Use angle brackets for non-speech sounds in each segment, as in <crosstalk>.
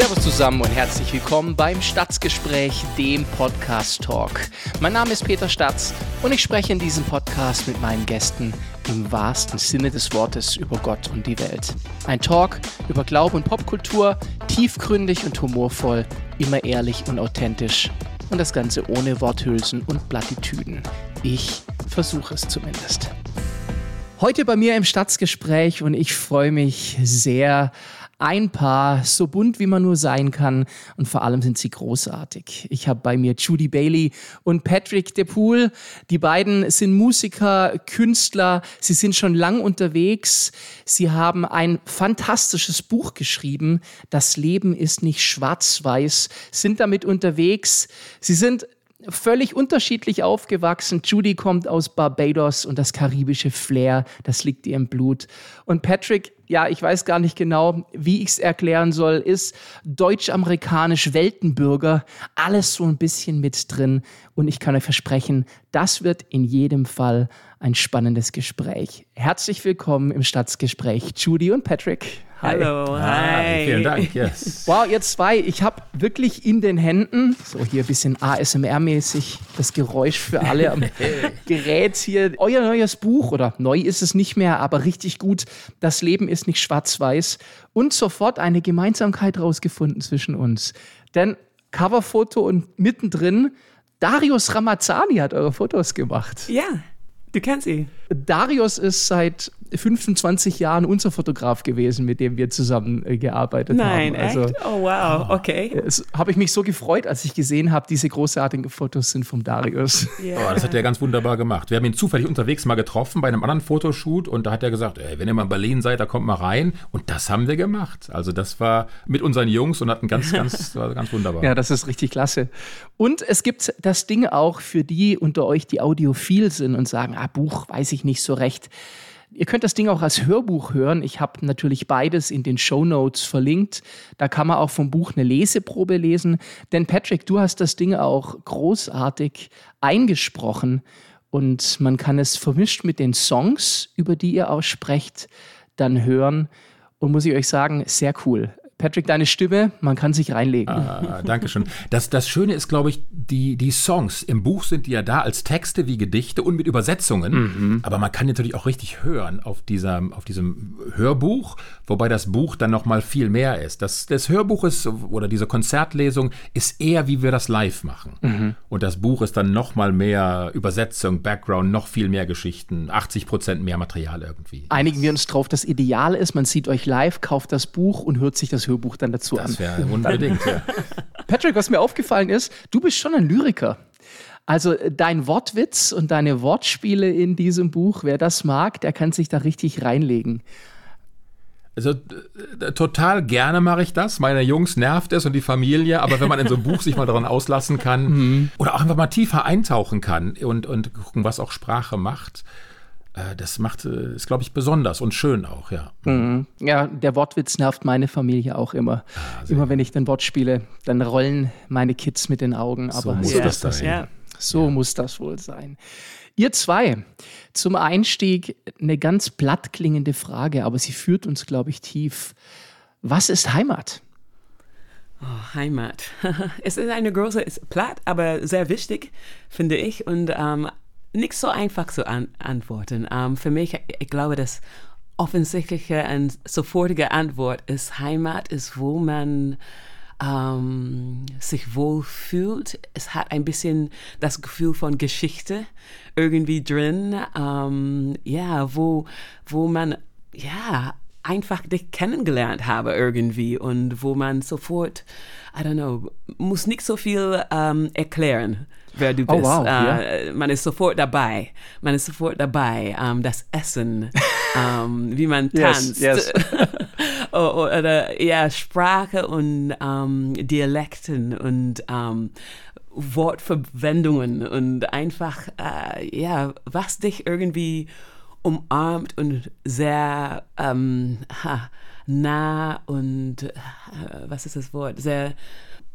Servus zusammen und herzlich willkommen beim Stadtgespräch, dem Podcast Talk. Mein Name ist Peter Statz und ich spreche in diesem Podcast mit meinen Gästen im wahrsten Sinne des Wortes über Gott und die Welt. Ein Talk über Glaube und Popkultur, tiefgründig und humorvoll, immer ehrlich und authentisch und das Ganze ohne Worthülsen und Plattitüden. Ich versuche es zumindest. Heute bei mir im Stadtgespräch und ich freue mich sehr ein Paar, so bunt wie man nur sein kann und vor allem sind sie großartig. Ich habe bei mir Judy Bailey und Patrick DePool. Die beiden sind Musiker, Künstler, sie sind schon lang unterwegs. Sie haben ein fantastisches Buch geschrieben, Das Leben ist nicht schwarz-weiß, sind damit unterwegs. Sie sind völlig unterschiedlich aufgewachsen. Judy kommt aus Barbados und das karibische Flair, das liegt ihr im Blut. Und Patrick, ja, ich weiß gar nicht genau, wie ich es erklären soll, ist deutsch-amerikanisch Weltenbürger, alles so ein bisschen mit drin. Und ich kann euch versprechen, das wird in jedem Fall ein spannendes Gespräch. Herzlich willkommen im Stadtgespräch, Judy und Patrick. Hi. Hallo, hi. hi. Vielen Dank, yes. <laughs> Wow, ihr zwei, ich habe wirklich in den Händen, so hier ein bisschen ASMR-mäßig, das Geräusch für alle am <laughs> Gerät hier, euer neues Buch, oder neu ist es nicht mehr, aber richtig gut, Das Leben ist nicht schwarz-weiß und sofort eine Gemeinsamkeit rausgefunden zwischen uns. Denn Coverfoto und mittendrin, Darius Ramazzani hat eure Fotos gemacht. Ja, du kennst ihn. Darius ist seit 25 Jahren unser Fotograf gewesen, mit dem wir zusammen äh, gearbeitet Nein, haben. Also, echt? Oh, wow, okay. Habe ich mich so gefreut, als ich gesehen habe, diese großartigen Fotos sind vom Darius. <laughs> Yeah. Oh, das hat er ganz wunderbar gemacht. Wir haben ihn zufällig unterwegs mal getroffen bei einem anderen Fotoshoot und da hat er gesagt, ey, wenn ihr mal in Berlin seid, da kommt mal rein. Und das haben wir gemacht. Also das war mit unseren Jungs und hatten ganz, ganz, <laughs> war ganz wunderbar. Ja, das ist richtig klasse. Und es gibt das Ding auch für die unter euch, die audiophil sind und sagen, ah, Buch weiß ich nicht so recht. Ihr könnt das Ding auch als Hörbuch hören. Ich habe natürlich beides in den Show Notes verlinkt. Da kann man auch vom Buch eine Leseprobe lesen. Denn Patrick, du hast das Ding auch großartig eingesprochen und man kann es vermischt mit den Songs, über die ihr aussprecht, dann hören. Und muss ich euch sagen, sehr cool. Patrick, deine Stimme, man kann sich reinlegen. Ah, Dankeschön. Das, das Schöne ist, glaube ich, die, die Songs. Im Buch sind die ja da als Texte wie Gedichte und mit Übersetzungen. Mhm. Aber man kann natürlich auch richtig hören auf, dieser, auf diesem Hörbuch, wobei das Buch dann noch mal viel mehr ist. Das, das Hörbuch ist, oder diese Konzertlesung, ist eher, wie wir das live machen. Mhm. Und das Buch ist dann noch mal mehr Übersetzung, Background, noch viel mehr Geschichten, 80 Prozent mehr Material irgendwie. Einigen wir uns drauf, das Ideal ist, man sieht euch live, kauft das Buch und hört sich das Hörbuch dann dazu das an. Das wäre unbedingt, ja. <laughs> Patrick, was mir aufgefallen ist, du bist schon ein Lyriker. Also dein Wortwitz und deine Wortspiele in diesem Buch, wer das mag, der kann sich da richtig reinlegen. Also total gerne mache ich das. Meine Jungs nervt es und die Familie, aber wenn man in so einem Buch sich mal daran auslassen kann <laughs> mhm. oder auch einfach mal tiefer eintauchen kann und, und gucken, was auch Sprache macht, äh, das macht, äh, ist, glaube ich, besonders und schön auch, ja. Mhm. Ja, der Wortwitz nervt meine Familie auch immer. Ah, immer wenn ich ein Wort spiele, dann rollen meine Kids mit den Augen. Aber so muss ja, das sein. Ja. So ja. muss das wohl sein. Ihr zwei, zum Einstieg eine ganz platt klingende Frage, aber sie führt uns, glaube ich, tief. Was ist Heimat? Oh, Heimat. <laughs> es ist eine große, ist platt, aber sehr wichtig, finde ich. Und ähm, nicht so einfach zu an antworten. Um, ähm, für mich, ich glaube, das offensichtliche und sofortige Antwort ist, Heimat ist, wo man ähm, sich wohlfühlt. Es hat ein bisschen das Gefühl von Geschichte irgendwie drin. Ähm, ja, wo, wo man, ja, einfach dich kennengelernt habe irgendwie und wo man sofort, I don't know, muss nicht so viel erklären wer du oh, bist. Oh, wow. äh, yeah. Man ist sofort dabei. Man ist sofort dabei. Ähm, das Essen, <laughs> ähm, wie man tanzt. Yes, yes. <laughs> oder ja, Sprache und ähm, Dialekten und ähm, Wortverwendungen und einfach, äh, ja, was dich irgendwie umarmt und sehr ähm, ha, nah und, äh, was ist das Wort, sehr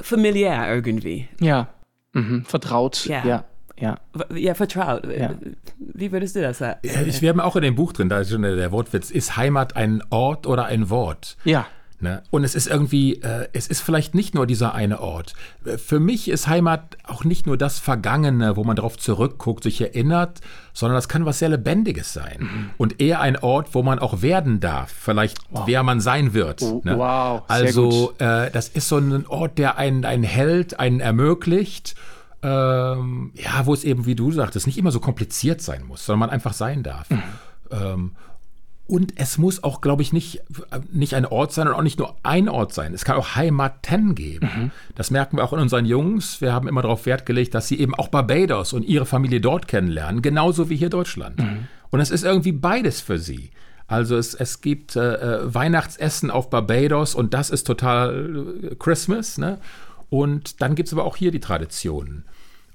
familiär irgendwie. Ja. Mhm, vertraut. Ja. ja. Ja. ja, vertraut. Ja. Wie würdest du das sagen? Ja, wir haben auch in dem Buch drin, da ist schon der Wortwitz, ist Heimat ein Ort oder ein Wort? Ja. Ne? Und es ist irgendwie, äh, es ist vielleicht nicht nur dieser eine Ort. Äh, für mich ist Heimat auch nicht nur das Vergangene, wo man darauf zurückguckt, sich erinnert, sondern das kann was sehr Lebendiges sein. Mhm. Und eher ein Ort, wo man auch werden darf, vielleicht wow. wer man sein wird. Oh, ne? Wow. Also äh, das ist so ein Ort, der einen, einen hält, einen ermöglicht. Ähm, ja, wo es eben, wie du sagtest, nicht immer so kompliziert sein muss, sondern man einfach sein darf. Mhm. Ähm, und es muss auch, glaube ich, nicht, nicht ein Ort sein und auch nicht nur ein Ort sein. Es kann auch Heimaten geben. Mhm. Das merken wir auch in unseren Jungs. Wir haben immer darauf Wert gelegt, dass sie eben auch Barbados und ihre Familie dort kennenlernen, genauso wie hier Deutschland. Mhm. Und es ist irgendwie beides für sie. Also es, es gibt äh, äh Weihnachtsessen auf Barbados und das ist total äh, Christmas. Ne? Und dann gibt es aber auch hier die Traditionen.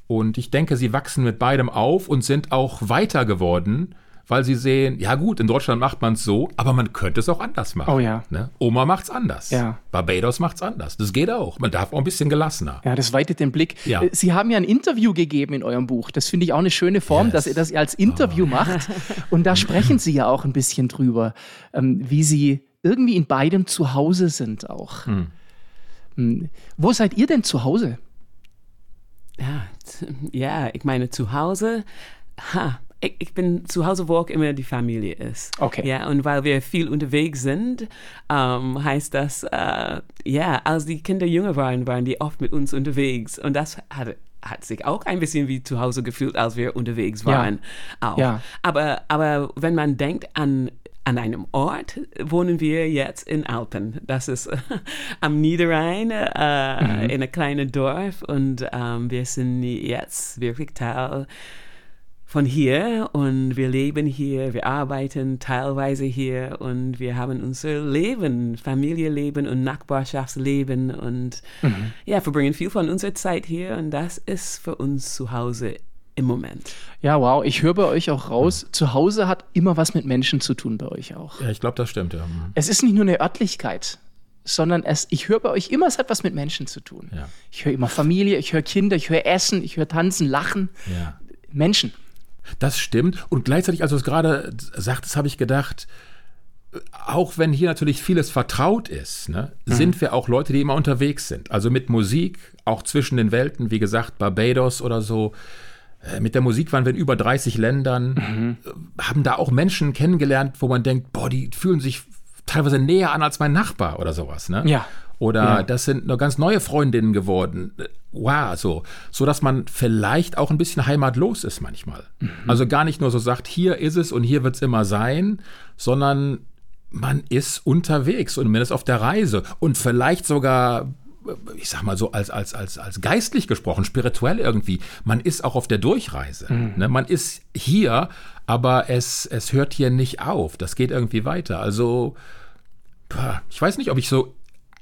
Und ich denke, sie wachsen mit beidem auf und sind auch weiter geworden weil sie sehen, ja gut, in Deutschland macht man es so, aber man könnte es auch anders machen. Oh ja. Ne? Oma es anders. Ja. Barbados macht es anders. Das geht auch. Man darf auch ein bisschen gelassener. Ja, das weitet den Blick. Ja. Äh, sie haben ja ein Interview gegeben in eurem Buch. Das finde ich auch eine schöne Form, yes. dass ihr das als Interview oh. macht. Und da sprechen Sie ja auch ein bisschen drüber, ähm, wie Sie irgendwie in beidem zu Hause sind auch. Hm. hm. Wo seid ihr denn zu Hause? Ja, ja ich meine, zu Hause, ha, ich, ich, bin zu Hause, wo auch immer die Familie ist. Okay. Ja, und weil wir viel unterwegs sind, ähm, heißt das, äh, ja, als die Kinder jünger waren, waren die oft mit uns unterwegs. Und das hat, hat sich auch ein bisschen wie zu Hause gefühlt, als wir unterwegs waren. Ja. Auch. Ja. Aber, aber wenn man denkt an an einem Ort wohnen wir jetzt in Alpen. Das ist äh, <laughs> am Niederrhein, äh, mhm. in einem kleinen Dorf. Und ähm, wir sind jetzt wirklich Teil von hier und wir leben hier, wir arbeiten teilweise hier und wir haben unser Leben, Familienleben und Nachbarschaftsleben und mhm. ja, verbringen viel von unserer Zeit hier und das ist für uns zu Hause im Moment. Ja, wow, ich höre bei euch auch raus, mhm. zu Hause hat immer was mit Menschen zu tun bei euch auch. Ja, ich glaube, das stimmt, ja. Mhm. Es ist nicht nur eine Örtlichkeit, sondern es, ich höre bei euch immer, es hat was mit Menschen zu tun. Ja. Ich höre immer Familie, ich höre Kinder, ich höre Essen, ich höre Tanzen, Lachen. Ja. Menschen. Das stimmt. Und gleichzeitig, als du es gerade sagtest, habe ich gedacht, auch wenn hier natürlich vieles vertraut ist, ne, mhm. sind wir auch Leute, die immer unterwegs sind. Also mit Musik, auch zwischen den Welten, wie gesagt, Barbados oder so. Äh, mit der Musik waren wir in über 30 Ländern, mhm. haben da auch Menschen kennengelernt, wo man denkt, boah, die fühlen sich teilweise näher an als mein Nachbar oder sowas. Ne? Ja. Oder ja. das sind noch ganz neue Freundinnen geworden. Wow, so. So dass man vielleicht auch ein bisschen heimatlos ist manchmal. Mhm. Also gar nicht nur so sagt, hier ist es und hier wird es immer sein, sondern man ist unterwegs und man ist auf der Reise und vielleicht sogar ich sag mal so als, als, als, als geistlich gesprochen, spirituell irgendwie, man ist auch auf der Durchreise. Mhm. Ne? Man ist hier, aber es, es hört hier nicht auf. Das geht irgendwie weiter. Also, ich weiß nicht, ob ich so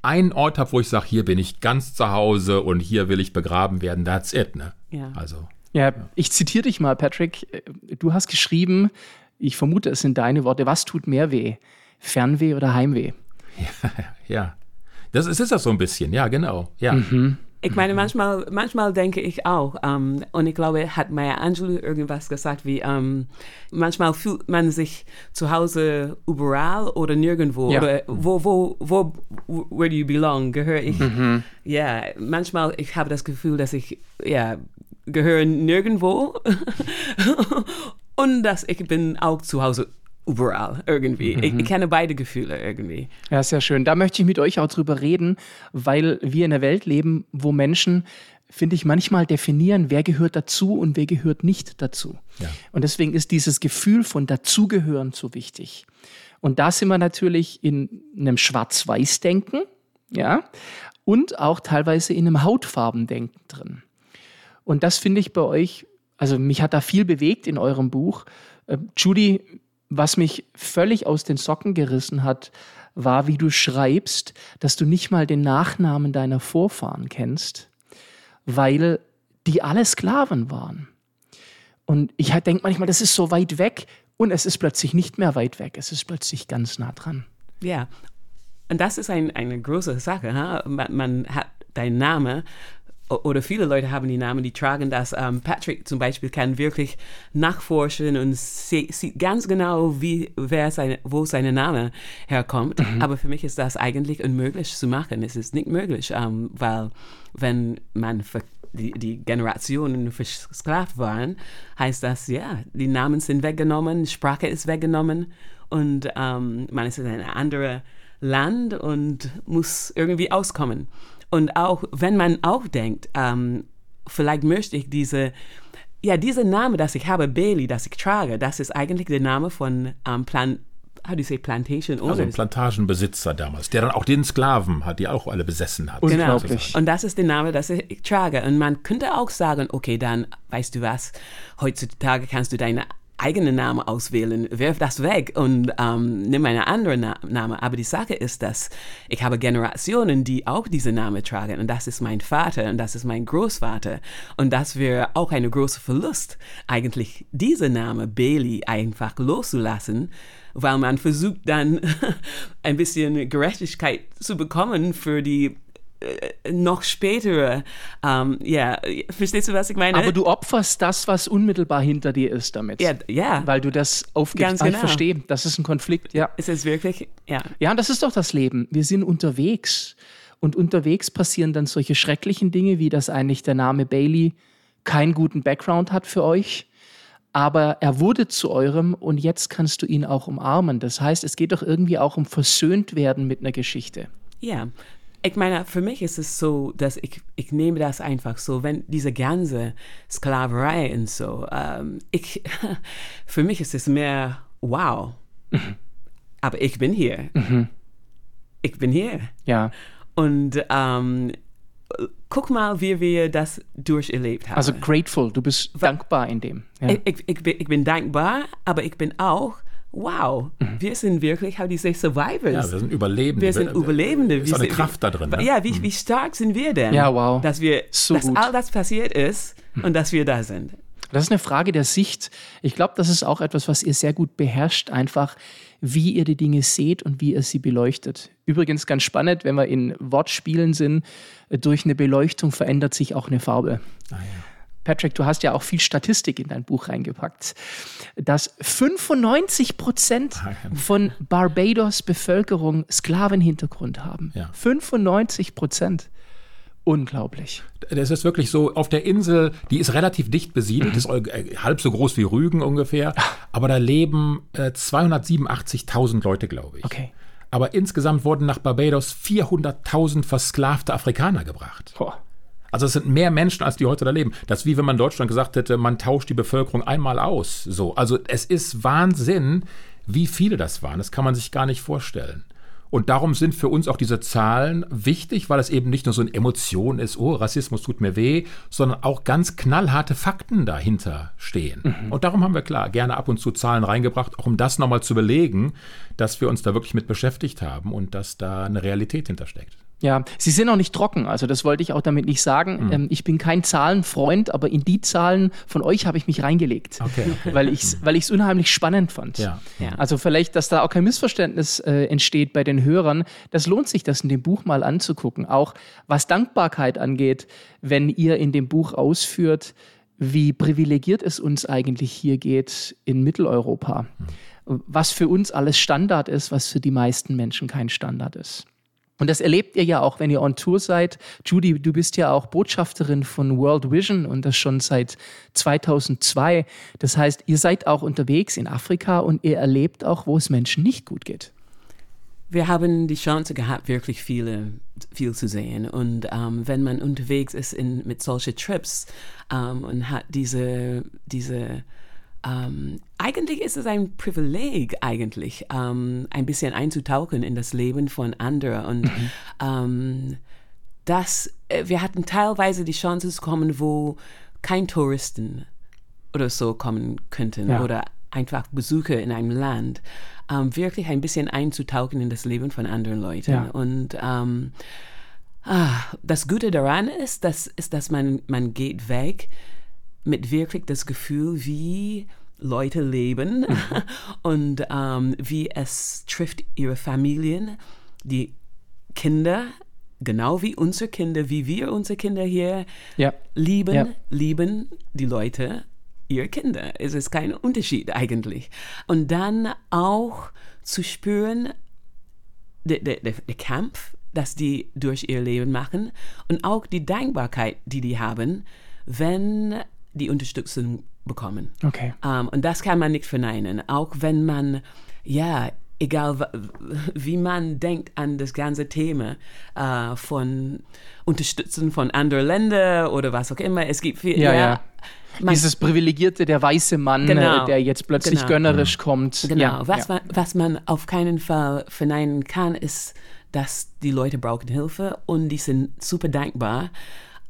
einen Ort habe, wo ich sage, hier bin ich ganz zu Hause und hier will ich begraben werden, that's it. Ne? Ja. Also, ja, ja. ich zitiere dich mal, Patrick. Du hast geschrieben, ich vermute, es sind deine Worte, was tut mehr weh? Fernweh oder Heimweh? <laughs> Ja, ja. Das ist, ist das so ein bisschen, ja, genau. Ja. Mhm. Ich meine, manchmal, manchmal denke ich auch, um, ähm, und ich glaube, hat Maya Angelou irgendwas gesagt wie, um, ähm, manchmal fühlt man sich zu Hause überall oder nirgendwo. Ja. Oder wo, wo, wo, where do you belong? Gehöre ich? Mhm. Ja, manchmal, ich habe das Gefühl, dass ich, ja, gehöre nirgendwo. <laughs> und dass ich bin auch zu Hause überall irgendwie. Mhm. Ich, ich, kenne beide Gefühle irgendwie. Ja, sehr schön. Da möchte ich mit euch auch drüber reden, weil wir in einer Welt leben, wo Menschen, finde ich, manchmal definieren, wer gehört dazu und wer gehört nicht dazu. Ja. Und deswegen ist dieses Gefühl von dazugehören so wichtig. Und da sind wir natürlich in einem Schwarz-Weiß-Denken, ja, und auch teilweise in einem Hautfarbendenken drin. Und das finde ich bei euch, also mich hat da viel bewegt in eurem Buch. Äh, Judy, was mich völlig aus den Socken gerissen hat, war, wie du schreibst, dass du nicht mal den Nachnamen deiner Vorfahren kennst, weil die alle Sklaven waren. Und ich denke manchmal, das ist so weit weg und es ist plötzlich nicht mehr weit weg, es ist plötzlich ganz nah dran. Ja, und das ist ein, eine große Sache. Ha? Man, man hat deinen Namen oder viele Leute haben die Namen, die tragen das. Ähm, Patrick zum Beispiel kann wirklich nachforschen und sieht ganz genau, wie, wer seine, wo sein Name herkommt. Mhm. Aber für mich ist das eigentlich unmöglich zu machen. Es ist nicht möglich, ähm, weil wenn man die, die Generationen versklavt waren, heißt das, ja, die Namen sind weggenommen, Sprache ist weggenommen und ähm, man ist in einem anderen Land und muss irgendwie auskommen. Und auch wenn man auch denkt, ähm, vielleicht möchte ich diese, ja, dieser Name, das ich habe, Bailey, das ich trage, das ist eigentlich der Name von ähm, Plan, how do you say, Plantation Owners. Also ein Plantagenbesitzer damals, der dann auch den Sklaven hat, die auch alle besessen hat. Genau. Und das ist der Name, das ich trage. Und man könnte auch sagen, okay, dann, weißt du was, heutzutage kannst du deine eigenen Namen auswählen, werf das weg und ähm, nimm einen anderen Na Namen. Aber die Sache ist, dass ich habe Generationen, die auch diese Namen tragen und das ist mein Vater und das ist mein Großvater und das wäre auch ein großer Verlust, eigentlich diese Name Bailey einfach loszulassen, weil man versucht dann <laughs> ein bisschen Gerechtigkeit zu bekommen für die noch später, ähm, ja, verstehst du, was ich meine? Aber du opferst das, was unmittelbar hinter dir ist damit. Ja, ja. Weil du das aufgibst. Ganz genau. Ich verstehe, das ist ein Konflikt, ja. Ist es wirklich, ja. Ja, und das ist doch das Leben. Wir sind unterwegs. Und unterwegs passieren dann solche schrecklichen Dinge, wie dass eigentlich der Name Bailey keinen guten Background hat für euch. Aber er wurde zu eurem und jetzt kannst du ihn auch umarmen. Das heißt, es geht doch irgendwie auch um versöhnt werden mit einer Geschichte. Ja, ich meine, für mich ist es so, dass ich, ich nehme das einfach so, wenn diese ganze Sklaverei und so, ähm, ich, <laughs> für mich ist es mehr wow. Mhm. Aber ich bin hier. Mhm. Ich bin hier. Ja. Und ähm, guck mal, wie wir das durcherlebt haben. Also grateful, du bist dankbar in dem. Ja. Ich, ich, ich, bin, ich bin dankbar, aber ich bin auch wow, mhm. wir sind wirklich, how do you say, survivors. Ja, wir sind Überlebende. Wir sind Überlebende. Ist eine Kraft da drin. Ne? Ja, wie, mhm. wie stark sind wir denn? Ja, wow. Dass wir, so dass gut. all das passiert ist mhm. und dass wir da sind. Das ist eine Frage der Sicht. Ich glaube, das ist auch etwas, was ihr sehr gut beherrscht, einfach wie ihr die Dinge seht und wie ihr sie beleuchtet. Übrigens ganz spannend, wenn wir in Wortspielen sind, durch eine Beleuchtung verändert sich auch eine Farbe. Ah, ja. Patrick, du hast ja auch viel Statistik in dein Buch reingepackt, dass 95 Prozent ah, von Barbados Bevölkerung Sklavenhintergrund haben. Ja. 95 Prozent. Unglaublich. Das ist wirklich so, auf der Insel, die ist relativ dicht besiedelt, mhm. ist äh, halb so groß wie Rügen ungefähr, aber da leben äh, 287.000 Leute, glaube ich. Okay. Aber insgesamt wurden nach Barbados 400.000 versklavte Afrikaner gebracht. Boah. Also es sind mehr Menschen, als die heute da leben. Das ist wie wenn man in Deutschland gesagt hätte, man tauscht die Bevölkerung einmal aus. So, also es ist Wahnsinn, wie viele das waren. Das kann man sich gar nicht vorstellen. Und darum sind für uns auch diese Zahlen wichtig, weil es eben nicht nur so eine Emotion ist, oh, Rassismus tut mir weh, sondern auch ganz knallharte Fakten dahinter stehen. Mhm. Und darum haben wir klar gerne ab und zu Zahlen reingebracht, auch um das nochmal zu belegen, dass wir uns da wirklich mit beschäftigt haben und dass da eine Realität hintersteckt. Ja, sie sind auch nicht trocken. Also das wollte ich auch damit nicht sagen. Mhm. Ähm, ich bin kein Zahlenfreund, aber in die Zahlen von euch habe ich mich reingelegt, okay, okay. weil ich es weil unheimlich spannend fand. Ja. Ja. Also vielleicht, dass da auch kein Missverständnis äh, entsteht bei den Hörern. Das lohnt sich, das in dem Buch mal anzugucken. Auch was Dankbarkeit angeht, wenn ihr in dem Buch ausführt, wie privilegiert es uns eigentlich hier geht in Mitteleuropa. Mhm. Was für uns alles Standard ist, was für die meisten Menschen kein Standard ist. Und das erlebt ihr ja auch, wenn ihr on Tour seid. Judy, du bist ja auch Botschafterin von World Vision und das schon seit 2002. Das heißt, ihr seid auch unterwegs in Afrika und ihr erlebt auch, wo es Menschen nicht gut geht. Wir haben die Chance gehabt, wirklich viele, viel zu sehen. Und ähm, wenn man unterwegs ist in, mit solchen Trips ähm, und hat diese, diese ähm, eigentlich ist es ein Privileg, eigentlich, ähm, ein bisschen einzutauchen in das Leben von anderen. Und mhm. ähm, das, äh, wir hatten teilweise die Chance zu kommen, wo kein Touristen oder so kommen könnten ja. oder einfach Besucher in einem Land, ähm, wirklich ein bisschen einzutauchen in das Leben von anderen Leuten. Ja. Und ähm, ah, das Gute daran ist, dass, ist, dass man, man geht weg mit wirklich das Gefühl, wie Leute leben mhm. <laughs> und ähm, wie es trifft ihre Familien, die Kinder genau wie unsere Kinder, wie wir unsere Kinder hier Ja. lieben, Ja. lieben die Leute ihre Kinder. Es ist kein Unterschied eigentlich. Und dann auch zu spüren, der, der, der, der Kampf, das die durch ihr Leben machen und auch die Dankbarkeit, die die haben, wenn die Unterstützung bekommen. Okay. Ähm, und das kann man nicht verneinen. Auch wenn man, ja, egal wie man denkt an das ganze Thema äh, von Unterstützung von anderen Ländern oder was auch immer. Es gibt viel, Ja, ja. Man, Dieses privilegierte, der weiße Mann, Genau. äh, der jetzt plötzlich Genau. gönnerisch kommt. Genau, Ja, was, ja. Man, was man auf keinen Fall verneinen kann, ist, dass die Leute brauchen Hilfe und die sind super dankbar.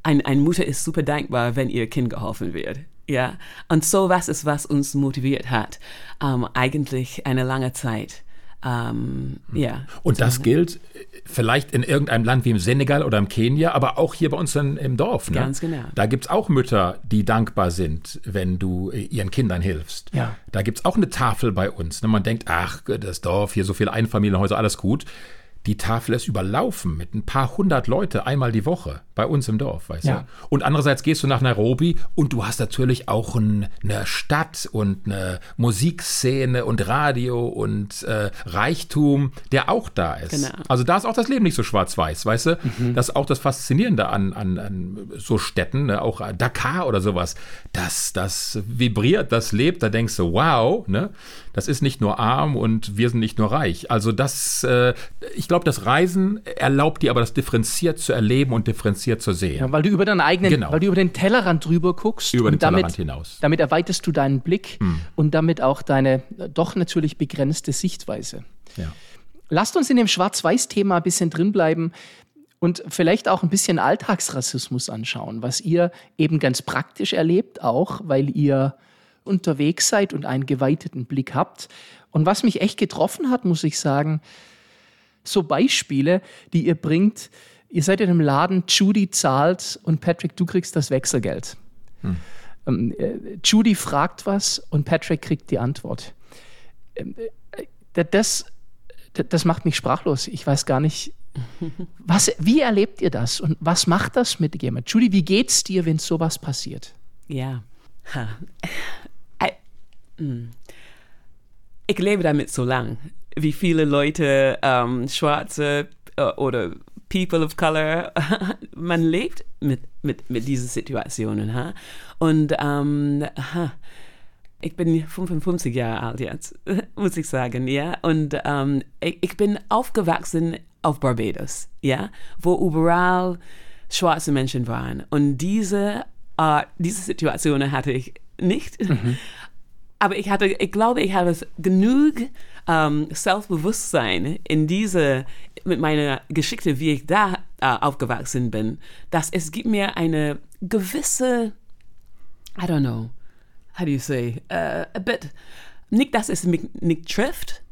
Ein, eine Mutter ist super dankbar, wenn ihr Kind geholfen wird. Ja, und so was ist, was uns motiviert hat, ähm, eigentlich eine lange Zeit. Ähm, ja, Und das gilt äh, vielleicht in irgendeinem Land wie im Senegal oder im Kenia, aber auch hier bei uns in, im Dorf. Ne? Ganz genau. Da gibt es auch Mütter, die dankbar sind, wenn du äh, ihren Kindern hilfst. Ja. Da gibt es auch eine Tafel bei uns. Ne? Man denkt, ach, das Dorf, hier so viele Einfamilienhäuser, alles gut. Die Tafel ist überlaufen mit ein paar hundert Leute einmal die Woche bei uns im Dorf, weißt Ja. du? Und andererseits gehst du nach Nairobi und du hast natürlich auch ein, eine Stadt und eine Musikszene und Radio und äh, Reichtum, der auch da ist. Genau. Also da ist auch das Leben nicht so schwarz-weiß, weißt du? Das ist auch das Faszinierende an, an, an so Städten, ne? auch Dakar oder sowas. Das, das vibriert, das lebt, da denkst du, wow, ne? Das ist nicht nur arm und wir sind nicht nur reich. Also das, äh, ich glaube, das Reisen erlaubt dir aber das differenziert zu erleben und differenziert zu sehen. Ja, weil du über deinen eigenen, Genau. weil du über den Tellerrand drüber guckst. Über den damit, Tellerrand hinaus. Hm. Damit erweiterst du deinen Blick und damit auch deine äh, doch natürlich begrenzte Sichtweise. Ja. Lasst uns in dem Schwarz-Weiß-Thema ein bisschen drinbleiben und vielleicht auch ein bisschen Alltagsrassismus anschauen, was ihr eben ganz praktisch erlebt, auch weil ihr unterwegs seid und einen geweiteten Blick habt. Und was mich echt getroffen hat, muss ich sagen, so Beispiele, die ihr bringt. Ihr seid in einem Laden, Judy zahlt und Patrick, du kriegst das Wechselgeld. Ähm, äh, Judy fragt was und Patrick kriegt die Antwort. Ähm, äh, das, das, macht mich sprachlos. Ich weiß gar nicht, <laughs> was, wie erlebt ihr das und was macht das mit jemand? Judy, wie geht's dir, wenn sowas passiert? Ja. Ha. I, mm. Ich lebe damit so lang, wie viele Leute, ähm, Schwarze äh, oder People of Color, <laughs> man lebt mit, mit, mit diesen Situationen. Ha? Und ähm, ha. ich bin 55 Jahre alt jetzt, <laughs> muss ich sagen, ja. Und ähm, ich, ich bin aufgewachsen auf Barbados, ja, wo überall schwarze Menschen waren. Und diese Art, diese Situation hatte ich nicht. <laughs> Aber ich hatte, ich glaube, ich habe genug ähm, Selbstbewusstsein in diese, mit meiner Geschichte, wie ich da äh, aufgewachsen bin, dass es gibt mir eine gewisse, I don't know, how do you say, uh, a bit, nicht, dass es mich nicht trifft,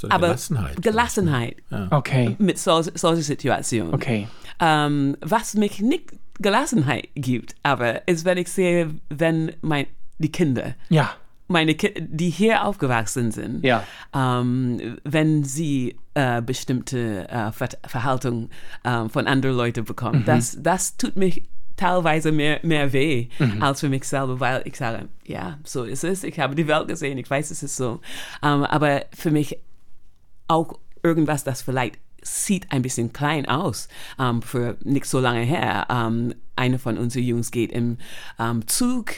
So aber Gelassenheit. Gelassenheit Okay, mit sol solchen Situationen. okay. Ähm, was mich nicht Gelassenheit gibt, aber ist, wenn ich sehe, wenn mein, die Kinder, Ja, meine Ki die hier aufgewachsen sind, Ja. ähm, wenn sie äh, bestimmte äh, Ver Verhaltung ähm, von anderen Leuten bekommen, das, das tut mich teilweise mehr, mehr weh als für mich selber, weil ich sage, ja, so ist es, ich habe die Welt gesehen, ich weiß, es ist so. Ähm, aber für mich auch irgendwas, das vielleicht sieht ein bisschen klein aus ähm, für nicht so lange her. Ähm, eine von unseren Jungs geht im ähm, Zug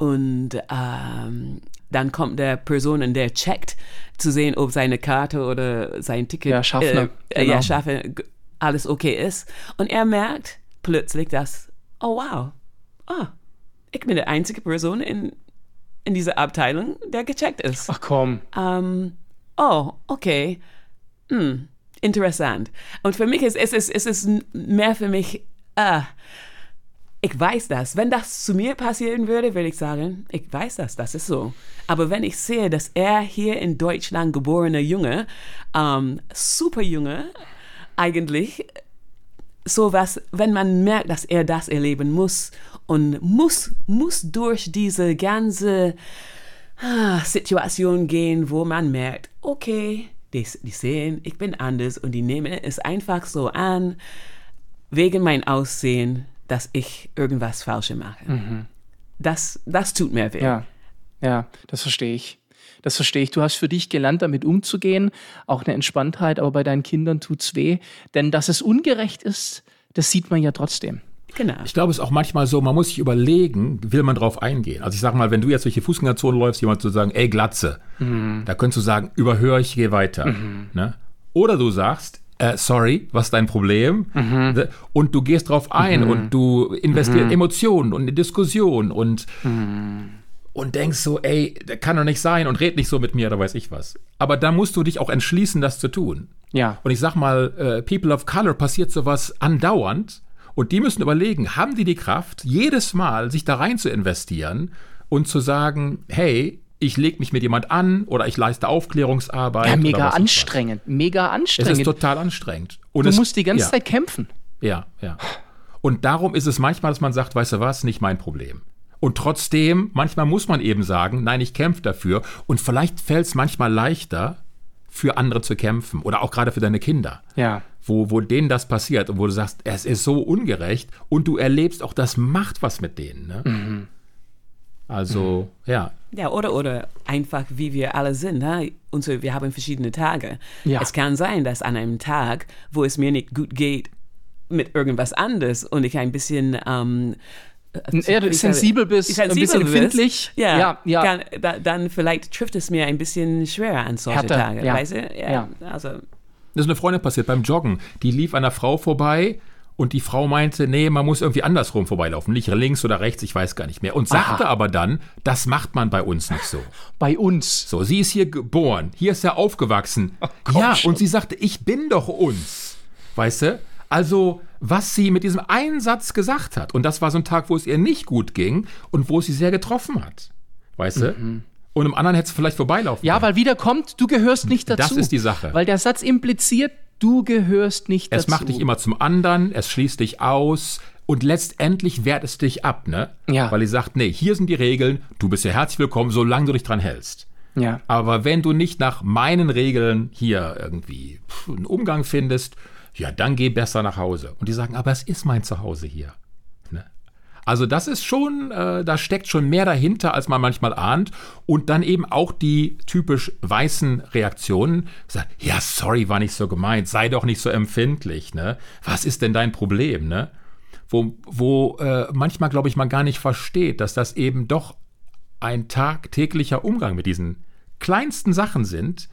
und ähm, dann kommt der Person und der checkt, zu sehen, ob seine Karte oder sein Ticket, Ja, Schaffner, äh, genau. ja, Schaffner, alles okay ist. Und er merkt plötzlich, dass, oh wow, ah, ich bin die einzige Person in, in dieser Abteilung, der gecheckt ist. ach komm. Ähm, oh, okay. Hm, interessant. Und für mich ist es ist, es ist mehr für mich, äh, ich weiß das. Wenn das zu mir passieren würde, würde ich sagen, ich weiß das, das ist so. Aber wenn ich sehe, dass er hier in Deutschland geborener Junge, ähm, super Junge, eigentlich, sowas, wenn man merkt, dass er das erleben muss und muss, muss durch diese ganze ah, Situation gehen, wo man merkt, okay, die, die sehen, ich bin anders und die nehmen es einfach so an. wegen mein Aussehen, dass ich irgendwas Falsches mache. Das, das tut mir weh. Ja, ja, das verstehe ich. Das verstehe ich. Du hast für dich gelernt, damit umzugehen, auch eine Entspanntheit, aber bei deinen Kindern tut's weh. Denn dass es ungerecht ist, das sieht man ja trotzdem. Genau. Ich glaube, es ist auch manchmal so, man muss sich überlegen, will man drauf eingehen. Also ich sag mal, wenn du jetzt durch die Fußgängerzone läufst, jemand zu sagen, ey Glatze, da könntest du sagen, überhöre ich, geh weiter. Ne? Oder du sagst, äh, sorry, was ist dein Problem? Und du gehst drauf ein und du investierst Emotionen und in Diskussion und, und denkst so, ey, das kann doch nicht sein und red nicht so mit mir oder weiß ich was. Aber da musst du dich auch entschließen, das zu tun. Ja. Und ich sag mal, äh, People of Color passiert sowas andauernd und die müssen überlegen, haben die die Kraft, jedes Mal sich da rein zu investieren und zu sagen, hey, ich lege mich mit jemand an oder ich leiste Aufklärungsarbeit. Ja, mega anstrengend. Mega Es anstrengend. ist total anstrengend. Und du es, musst die ganze ja, Zeit kämpfen. Ja, ja. Und darum ist es manchmal, dass man sagt, weißt du was, nicht mein Problem. Und trotzdem, manchmal muss man eben sagen, nein, ich kämpfe dafür. Und vielleicht fällt es manchmal leichter, für andere zu kämpfen. Oder auch gerade für deine Kinder. Ja. Wo, wo denen das passiert und wo du sagst, es ist so ungerecht und du erlebst auch, das macht was mit denen. Ne? Mhm. Also, ja. Ja, oder, oder einfach wie wir alle sind. Ne? Und so, wir haben verschiedene Tage. Ja. Es kann sein, dass an einem Tag, wo es mir nicht gut geht, mit irgendwas anderes und ich ein bisschen ähm, Eher ich sensibel bist, ein bisschen empfindlich. Ja, Ja, ja. Kann, da, dann vielleicht trifft es mir ein bisschen schwerer an solche Härter, Tage. ja. Weißt du? Ja, Ja. Also, Das ist eine Freundin passiert beim Joggen. Die lief einer Frau vorbei und die Frau meinte, nee, man muss irgendwie andersrum vorbeilaufen. Nicht links oder rechts, ich weiß gar nicht mehr. Und sagte aber dann, das macht man bei uns nicht so. Bei uns. So, sie ist hier geboren, hier ist er aufgewachsen. komm ja, schon. und sie sagte, ich bin doch uns. Weißt du? Also, was sie mit diesem einen Satz gesagt hat. Und das war so ein Tag, wo es ihr nicht gut ging und wo es sie sehr getroffen hat. Weißt du? Und im anderen hätte es vielleicht vorbeilaufen. Ja, können. weil wieder kommt, du gehörst nicht dazu. Das ist die Sache. Weil der Satz impliziert, du gehörst nicht Es dazu. macht dich immer zum anderen, es schließt dich aus und letztendlich wehrt es dich ab, ne? Ja. Weil die sagt, nee, hier sind die Regeln, du bist ja herzlich willkommen, solange du dich dran hältst. Ja. Aber wenn du nicht nach meinen Regeln hier irgendwie einen Umgang findest, ja, dann geh besser nach Hause. Und die sagen, aber es ist mein Zuhause hier. Ne? Also das ist schon, äh, da steckt schon mehr dahinter, als man manchmal ahnt. Und dann eben auch die typisch weißen Reaktionen. Sagt, ja, sorry, war nicht so gemeint, sei doch nicht so empfindlich. Ne? Was ist denn dein Problem? Ne? Wo, wo äh, manchmal, glaube ich, man gar nicht versteht, dass das eben doch ein tagtäglicher Umgang mit diesen kleinsten Sachen sind,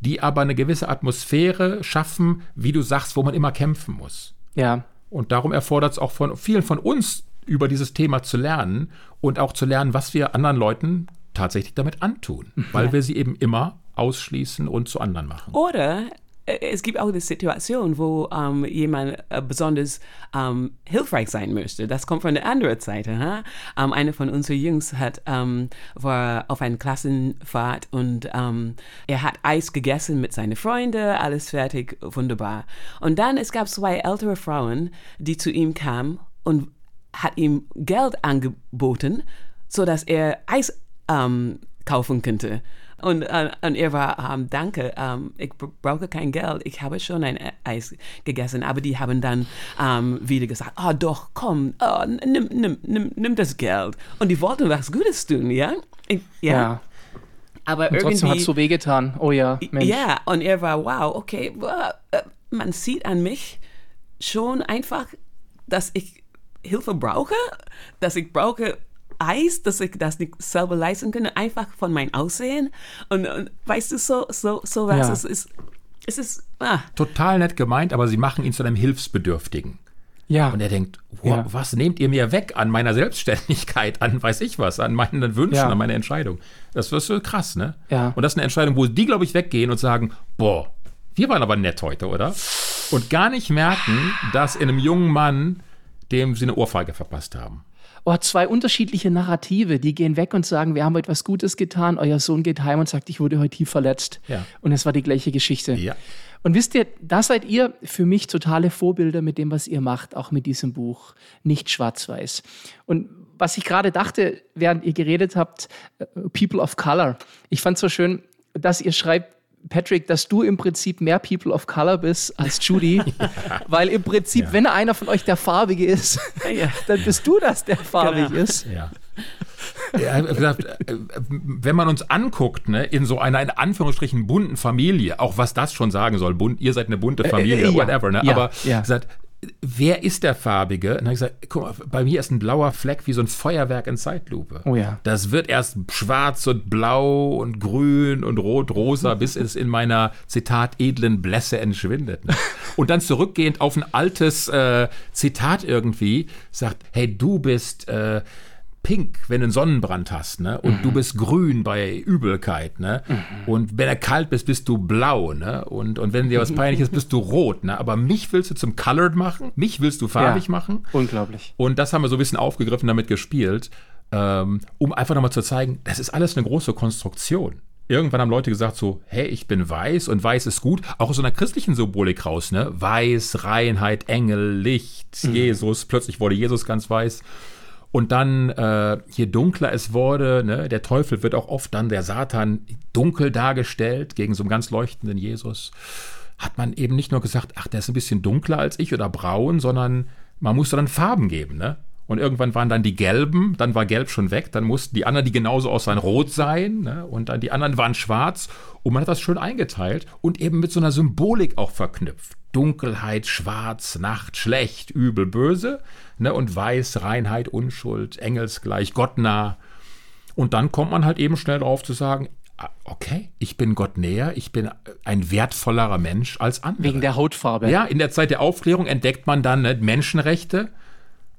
die aber eine gewisse Atmosphäre schaffen, wie du sagst, wo man immer kämpfen muss. Ja. Und darum erfordert es auch von vielen von uns, über dieses Thema zu lernen und auch zu lernen, was wir anderen Leuten tatsächlich damit antun, weil wir sie eben immer ausschließen und zu anderen machen. Oder äh, es gibt auch die Situation, wo ähm, jemand äh, besonders ähm, hilfreich sein möchte. Das kommt von der anderen Seite. Ha? Ähm, einer von unseren Jungs hat, ähm, war auf einer Klassenfahrt und ähm, er hat Eis gegessen mit seinen Freunden, alles fertig, wunderbar. Und dann es gab zwei ältere Frauen, die zu ihm kamen und hat ihm Geld angeboten, so dass er Eis ähm, kaufen könnte. Und, äh, und er war, ähm, danke, ähm, ich br- brauche kein Geld, ich habe schon ein E- Eis gegessen. Aber die haben dann ähm, wieder gesagt, ah doch, komm, oh, nimm, nimm, nimm, nimm das Geld. Und die wollten was Gutes tun, ja? Ich, ja. Ja. Aber Und trotzdem hat es so wehgetan. Oh ja, Mensch. ja, und er war, wow, okay, äh, man sieht an mich schon einfach, dass ich Hilfe brauche, dass ich brauche Eis, dass ich das nicht selber leisten kann, einfach von meinem Aussehen. Und, und weißt du, so, so, so was, Ja. es ist, es ist, ah, Total nett gemeint, aber sie machen ihn zu einem Hilfsbedürftigen. Ja. Und er denkt, wow, Ja. was nehmt ihr mir weg an meiner Selbstständigkeit, an weiß ich was, an meinen Wünschen, Ja. an meiner Entscheidung? Das ist so krass, ne? Ja. Und das ist eine Entscheidung, wo die, glaube ich, weggehen und sagen, boah, wir waren aber nett heute, oder? Und gar nicht merken, dass in einem jungen Mann, dem sie eine Ohrfeige verpasst haben. Oh, zwei unterschiedliche Narrative, die gehen weg und sagen, wir haben heute was Gutes getan. Euer Sohn geht heim und sagt, ich wurde heute tief verletzt. Ja. Und es war die gleiche Geschichte. Ja. Und wisst ihr, da seid ihr für mich totale Vorbilder mit dem, was ihr macht, auch mit diesem Buch. Nicht schwarz-weiß. Und was ich gerade dachte, während ihr geredet habt, äh, People of Color. Ich fand so schön, dass ihr schreibt, Patrick, dass du im Prinzip mehr People of Color bist als Judy. ja. <laughs> Weil im Prinzip, ja. wenn einer von euch der Farbige ist, ja. <laughs> dann bist du das, der farbig genau. ist. Ja. Ja, gesagt, äh, wenn man uns anguckt, ne, in so einer in Anführungsstrichen bunten Familie, auch was das schon sagen soll, bunt, ihr seid eine bunte äh, Familie, äh, äh, whatever, ne? aber gesagt, wer ist der Farbige? Und dann habe ich gesagt, guck mal, bei mir ist ein blauer Fleck wie so ein Feuerwerk in Zeitlupe. Oh ja. Das wird erst schwarz und blau und grün und rot, rosa, bis es in meiner, Zitat, edlen Blässe entschwindet. Ne? <laughs> Und dann zurückgehend auf ein altes äh, Zitat irgendwie, sagt, hey, du bist... Äh, pink, wenn du einen Sonnenbrand hast, ne? Und mhm. du bist grün bei Übelkeit, ne? Mhm. Und wenn du kalt bist, bist du blau, ne? Und, und wenn dir was peinlich ist, bist du rot, ne? Aber mich willst du zum Colored machen, mich willst du farbig ja. machen. Unglaublich. Und das haben wir so ein bisschen aufgegriffen, damit gespielt, ähm, um einfach nochmal zu zeigen, das ist alles eine große Konstruktion. Irgendwann haben Leute gesagt so, hey, ich bin weiß und weiß ist gut, auch aus so einer christlichen Symbolik raus, ne? Weiß, Reinheit, Engel, Licht, mhm. Jesus, plötzlich wurde Jesus ganz weiß. Und dann, äh, je dunkler es wurde, ne, der Teufel wird auch oft dann der Satan dunkel dargestellt gegen so einen ganz leuchtenden Jesus, hat man eben nicht nur gesagt, ach, der ist ein bisschen dunkler als ich oder braun, sondern man musste dann Farben geben, ne? Und irgendwann waren dann die Gelben, dann war Gelb schon weg, dann mussten die anderen, die genauso aussehen, rot sein, ne? und dann die anderen waren schwarz. Und man hat das schön eingeteilt und eben mit so einer Symbolik auch verknüpft. Dunkelheit, Schwarz, Nacht, schlecht, übel, böse, ne? und Weiß, Reinheit, Unschuld, Engelsgleich, Gottnah. Und dann kommt man halt eben schnell drauf zu sagen, ah, okay, ich bin Gott näher, ich bin ein wertvollerer Mensch als andere. Wegen der Hautfarbe. Ja, in der Zeit der Aufklärung entdeckt man dann ne, Menschenrechte,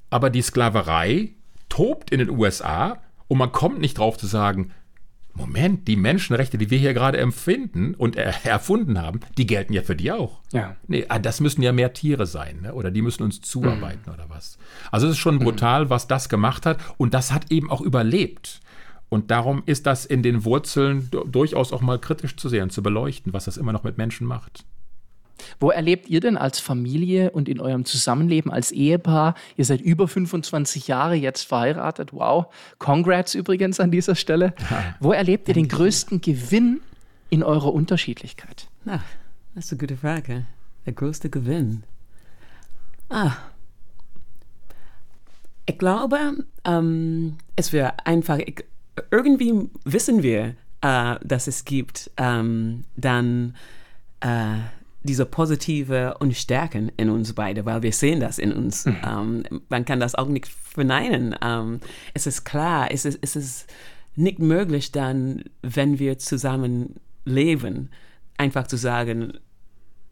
aber die Sklaverei tobt in den USA und man kommt nicht drauf zu sagen, Moment, die Menschenrechte, die wir hier gerade empfinden und er erfunden haben, die gelten ja für die auch. Ja. Nee, ah, das müssen ja mehr Tiere sein, ne? oder die müssen uns zuarbeiten mhm. oder was. Also es ist schon brutal, mhm. was das gemacht hat und das hat eben auch überlebt. Und darum ist das in den Wurzeln durchaus auch mal kritisch zu sehen, zu beleuchten, was das immer noch mit Menschen macht. Wo erlebt ihr denn als Familie und in eurem Zusammenleben als Ehepaar? Ihr seid über 25 Jahre jetzt verheiratet. Wow. Congrats übrigens an dieser Stelle. <laughs> Wo erlebt ihr den größten Gewinn in eurer Unterschiedlichkeit? Na, das ist eine gute Frage. Der größte Gewinn. Ah. Ich glaube, ähm, es wäre einfach, ich, irgendwie wissen wir, äh, dass es gibt ähm, dann äh, diese positive und Stärken in uns beide, weil wir sehen das in uns. Mhm. Ähm, man kann das auch nicht verneinen. Ähm, es ist klar, es ist, es ist nicht möglich dann, wenn wir zusammen leben, einfach zu sagen,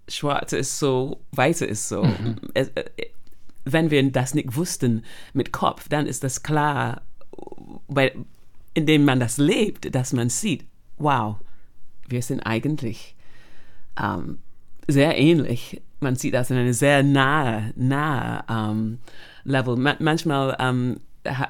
schwarz ist so, weiß ist so. Mhm. Es, äh, wenn wir das nicht wussten mit Kopf, dann ist das klar, weil indem man das lebt, dass man sieht, wow, wir sind eigentlich ähm, sehr ähnlich. Man sieht das in einem sehr nahe, nahe ähm, Level. Ma manchmal ähm,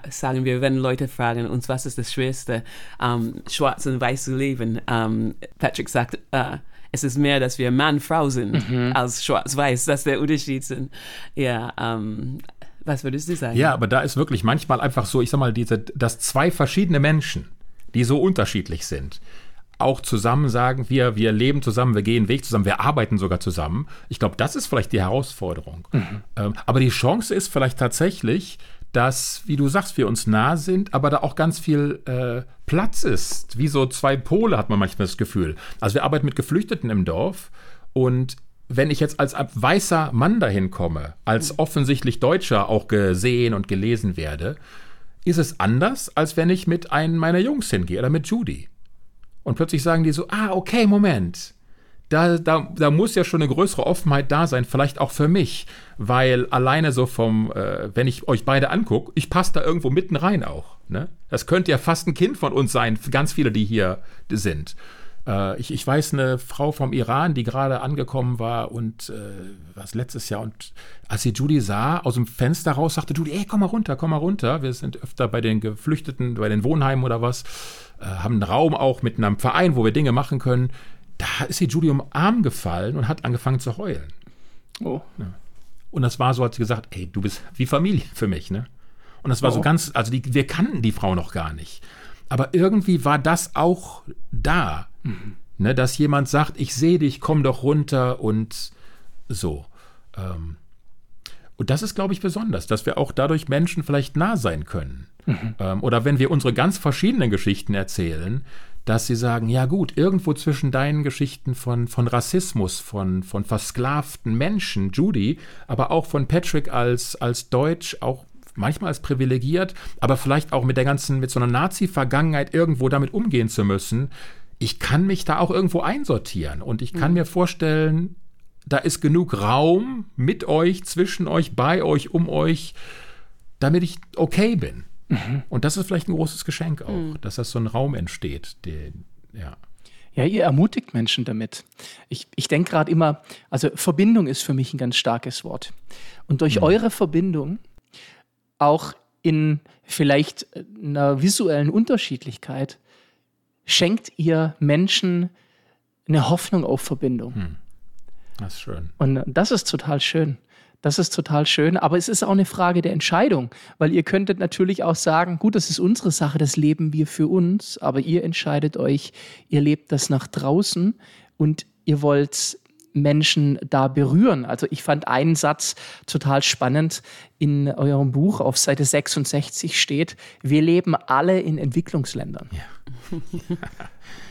sagen wir, wenn Leute fragen uns, was ist das Schwerste, ähm, schwarz und weiß zu leben, ähm, Patrick sagt, äh, es ist mehr, dass wir Mann, Frau sind, mhm. als schwarz-weiß, dass der Unterschied sind. Ja, ähm, was würdest du sagen? Ja, aber da ist wirklich manchmal einfach so, ich sag mal, diese, dass zwei verschiedene Menschen, die so unterschiedlich sind, auch zusammen sagen, wir, wir leben zusammen, wir gehen Weg zusammen, wir arbeiten sogar zusammen. Ich glaube, das ist vielleicht die Herausforderung. Mhm. Ähm, aber die Chance ist vielleicht tatsächlich, dass, wie du sagst, wir uns nah sind, aber da auch ganz viel äh, Platz ist. Wie so zwei Pole hat man manchmal das Gefühl. Also wir arbeiten mit Geflüchteten im Dorf und wenn ich jetzt als weißer Mann dahin komme, als offensichtlich Deutscher auch gesehen und gelesen werde, ist es anders, als wenn ich mit einem meiner Jungs hingehe oder mit Judy. Und plötzlich sagen die so, ah, okay, Moment. Da, da, da muss ja schon eine größere Offenheit da sein, vielleicht auch für mich, weil alleine so vom, äh, wenn ich euch beide angucke, ich passe da irgendwo mitten rein auch. Ne? Das könnte ja fast ein Kind von uns sein, ganz viele, die hier sind. Äh, ich, ich weiß eine Frau vom Iran, die gerade angekommen war und äh, was letztes Jahr und als sie Judy sah, aus dem Fenster raus, sagte Judy, ey, komm mal runter, komm mal runter. Wir sind öfter bei den Geflüchteten, bei den Wohnheimen oder was. Äh, haben einen Raum auch mit einem Verein, wo wir Dinge machen können. Da ist sie Judy um den Arm gefallen und hat angefangen zu heulen. Oh. Ja. Und das war so, hat sie gesagt, ey, du bist wie Familie für mich, ne? Und das war oh. so ganz, also die, wir kannten die Frau noch gar nicht. Aber irgendwie war das auch da. Mhm. Ne, dass jemand sagt, ich sehe dich, komm doch runter und so. Ähm, und das ist, glaube ich, besonders, dass wir auch dadurch Menschen vielleicht nah sein können. Mhm. Ähm, oder wenn wir unsere ganz verschiedenen Geschichten erzählen, dass sie sagen, ja gut, irgendwo zwischen deinen Geschichten von, von Rassismus, von, von versklavten Menschen, Judy, aber auch von Patrick als, als Deutsch, auch manchmal als privilegiert, aber vielleicht auch mit der ganzen, mit so einer Nazi-Vergangenheit irgendwo damit umgehen zu müssen. Ich kann mich da auch irgendwo einsortieren und ich kann mhm. mir vorstellen, da ist genug Raum mit euch, zwischen euch, bei euch, um euch, damit ich okay bin. Mhm. Und das ist vielleicht ein großes Geschenk auch, mhm. dass das so ein Raum entsteht. Den, ja. Ja, ihr ermutigt Menschen damit. Ich, ich denke gerade immer, also Verbindung ist für mich ein ganz starkes Wort. Und durch mhm. eure Verbindung auch in vielleicht einer visuellen Unterschiedlichkeit schenkt ihr Menschen eine Hoffnung auf Verbindung. Hm. Das ist schön. Und das ist total schön. Das ist total schön, aber es ist auch eine Frage der Entscheidung, weil ihr könntet natürlich auch sagen, gut, das ist unsere Sache, das leben wir für uns, aber ihr entscheidet euch, ihr lebt das nach draußen und ihr wollt Menschen da berühren. Also ich fand einen Satz total spannend in eurem Buch auf Seite 66 steht, wir leben alle in Entwicklungsländern. Ja. <laughs>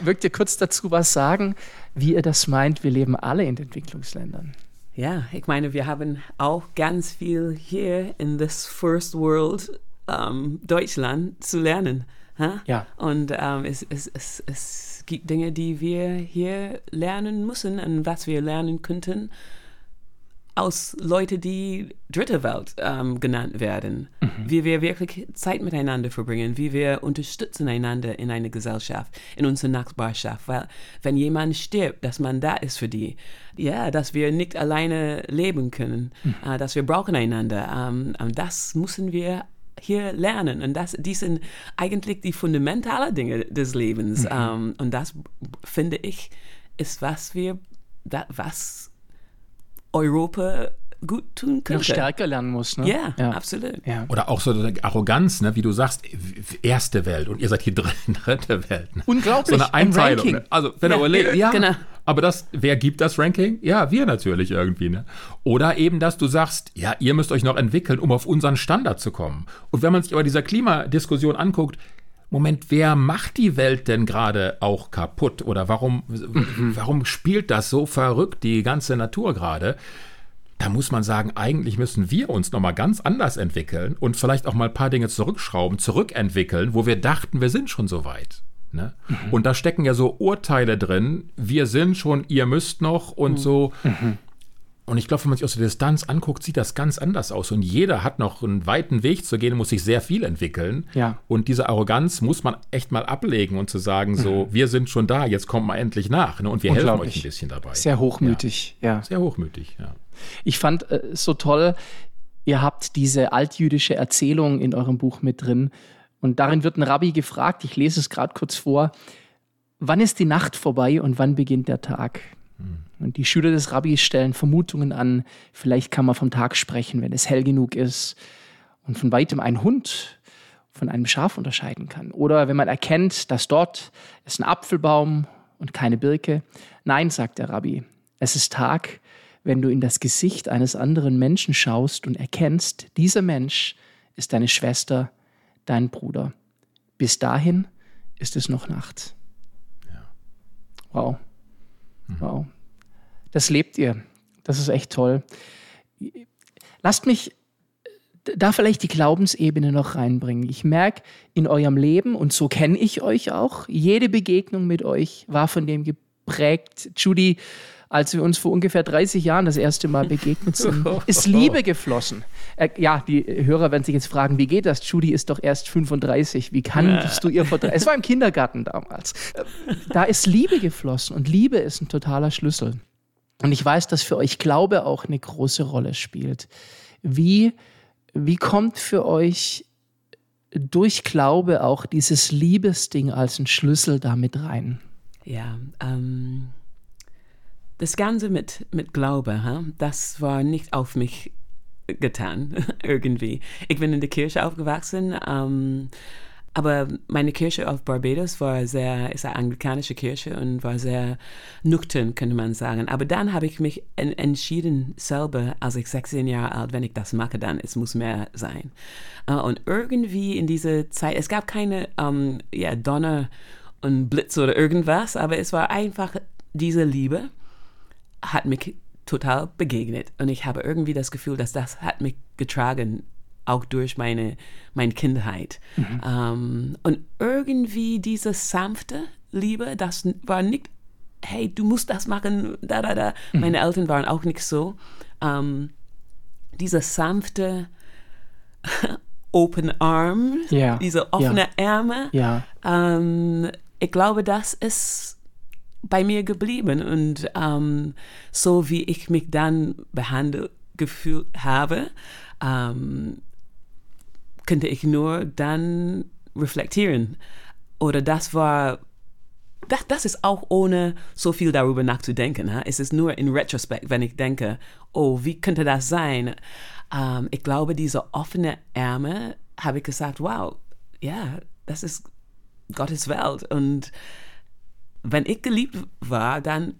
Wirkt ihr kurz dazu was sagen, wie ihr das meint, wir leben alle in Entwicklungsländern? Ja, ich meine, wir haben auch ganz viel hier in this first world um, Deutschland zu lernen. Huh? Ja. Und um, es, es, es, es gibt Dinge, die wir hier lernen müssen und was wir lernen könnten aus Leuten, die dritte Welt ähm, genannt werden, mhm. wie wir wirklich Zeit miteinander verbringen, wie wir unterstützen einander in einer Gesellschaft, in unserer Nachbarschaft, weil wenn jemand stirbt, dass man da ist für die, ja, dass wir nicht alleine leben können, mhm. äh, dass wir brauchen einander, ähm, das müssen wir hier lernen und das, die sind eigentlich die fundamentalen Dinge des Lebens mhm. ähm, und das finde ich ist was wir, da, was Europa gut tun könnte. Noch stärker lernen muss, ne? Yeah, ja, absolut. Ja. Oder auch so eine Arroganz, ne? wie du sagst, erste Welt und ihr seid hier <laughs> dritte Welt. Ne? Unglaublich. So eine Einteilung. Ne? Also, wenn ja, ihr überlegt, ja, genau. aber das, wer gibt das Ranking? Ja, wir natürlich irgendwie. Ne? Oder eben, dass du sagst, ja, ihr müsst euch noch entwickeln, um auf unseren Standard zu kommen. Und wenn man sich aber dieser Klimadiskussion anguckt, Moment, wer macht die Welt denn gerade auch kaputt? Oder warum, mhm. warum spielt das so verrückt, die ganze Natur gerade? Da muss man sagen, eigentlich müssen wir uns nochmal ganz anders entwickeln und vielleicht auch mal ein paar Dinge zurückschrauben, zurückentwickeln, wo wir dachten, wir sind schon so weit. Ne? Mhm. Und da stecken ja so Urteile drin, wir sind schon, ihr müsst noch und mhm. so. Mhm. Und ich glaube, wenn man sich aus der Distanz anguckt, sieht das ganz anders aus. Und jeder hat noch einen weiten Weg zu gehen, muss sich sehr viel entwickeln. Ja. Und diese Arroganz muss man echt mal ablegen und zu sagen, so, mhm. wir sind schon da, jetzt kommt mal endlich nach. Ne? Und wir helfen euch ein bisschen dabei. Sehr hochmütig, ja. ja. Sehr hochmütig, ja. Ich fand äh, so toll, ihr habt diese altjüdische Erzählung in eurem Buch mit drin. Und darin wird ein Rabbi gefragt, ich lese es gerade kurz vor, wann ist die Nacht vorbei und wann beginnt der Tag? Und die Schüler des Rabbis stellen Vermutungen an, vielleicht kann man vom Tag sprechen, wenn es hell genug ist und von weitem ein Hund von einem Schaf unterscheiden kann. Oder wenn man erkennt, dass dort ist ein Apfelbaum und keine Birke. Nein, sagt der Rabbi, es ist Tag, wenn du in das Gesicht eines anderen Menschen schaust und erkennst, dieser Mensch ist deine Schwester, dein Bruder. Bis dahin ist es noch Nacht. Ja. Wow. Mhm. Wow. Das lebt ihr. Das ist echt toll. Lasst mich da vielleicht die Glaubensebene noch reinbringen. Ich merke in eurem Leben, und so kenne ich euch auch, jede Begegnung mit euch war von dem geprägt. Judy, als wir uns vor ungefähr 30 Jahren das erste Mal begegnet sind, ist Liebe geflossen. Äh, ja, die Hörer werden sich jetzt fragen, wie geht das? Judy ist doch erst 35. Wie kannst du ihr vor Es war im Kindergarten damals. Da ist Liebe geflossen und Liebe ist ein totaler Schlüssel. Und ich weiß, dass für euch Glaube auch eine große Rolle spielt. Wie, wie kommt für euch durch Glaube auch dieses Liebesding als ein Schlüssel damit rein? Ja, ähm, das Ganze mit, mit Glaube, huh? das war nicht auf mich getan, <laughs> irgendwie. Ich bin in der Kirche aufgewachsen, ähm, aber meine Kirche auf Barbados war sehr, ist eine anglikanische Kirche und war sehr nüchtern, könnte man sagen. Aber dann habe ich mich en entschieden selber, als ich 16 Jahre alt, wenn ich das mache, dann es muss mehr sein. Uh, und irgendwie in dieser Zeit, es gab keine um, ja, Donner und Blitz oder irgendwas, aber es war einfach diese Liebe hat mich total begegnet und ich habe irgendwie das Gefühl, dass das hat mich getragen auch durch meine, meine Kindheit. Mhm. Um, und irgendwie diese sanfte Liebe, das war nicht, hey, du musst das machen, da, da, da. Mhm. Meine Eltern waren auch nicht so. Um, diese sanfte <laughs> Open Arm, ja. diese offene ja. Ärmel. Ja. Um, ich glaube, das ist bei mir geblieben und so wie ich mich dann behandelt gefühlt habe, ähm, könnte ich nur dann reflektieren. Oder das war, das, das ist auch ohne so viel darüber nachzudenken. Ha? Es ist nur in Retrospekt, wenn ich denke, oh, wie könnte das sein? Ähm, ich glaube, diese offene Ärmel habe ich gesagt, wow, ja, das ist Gottes Welt. Und wenn ich geliebt war, dann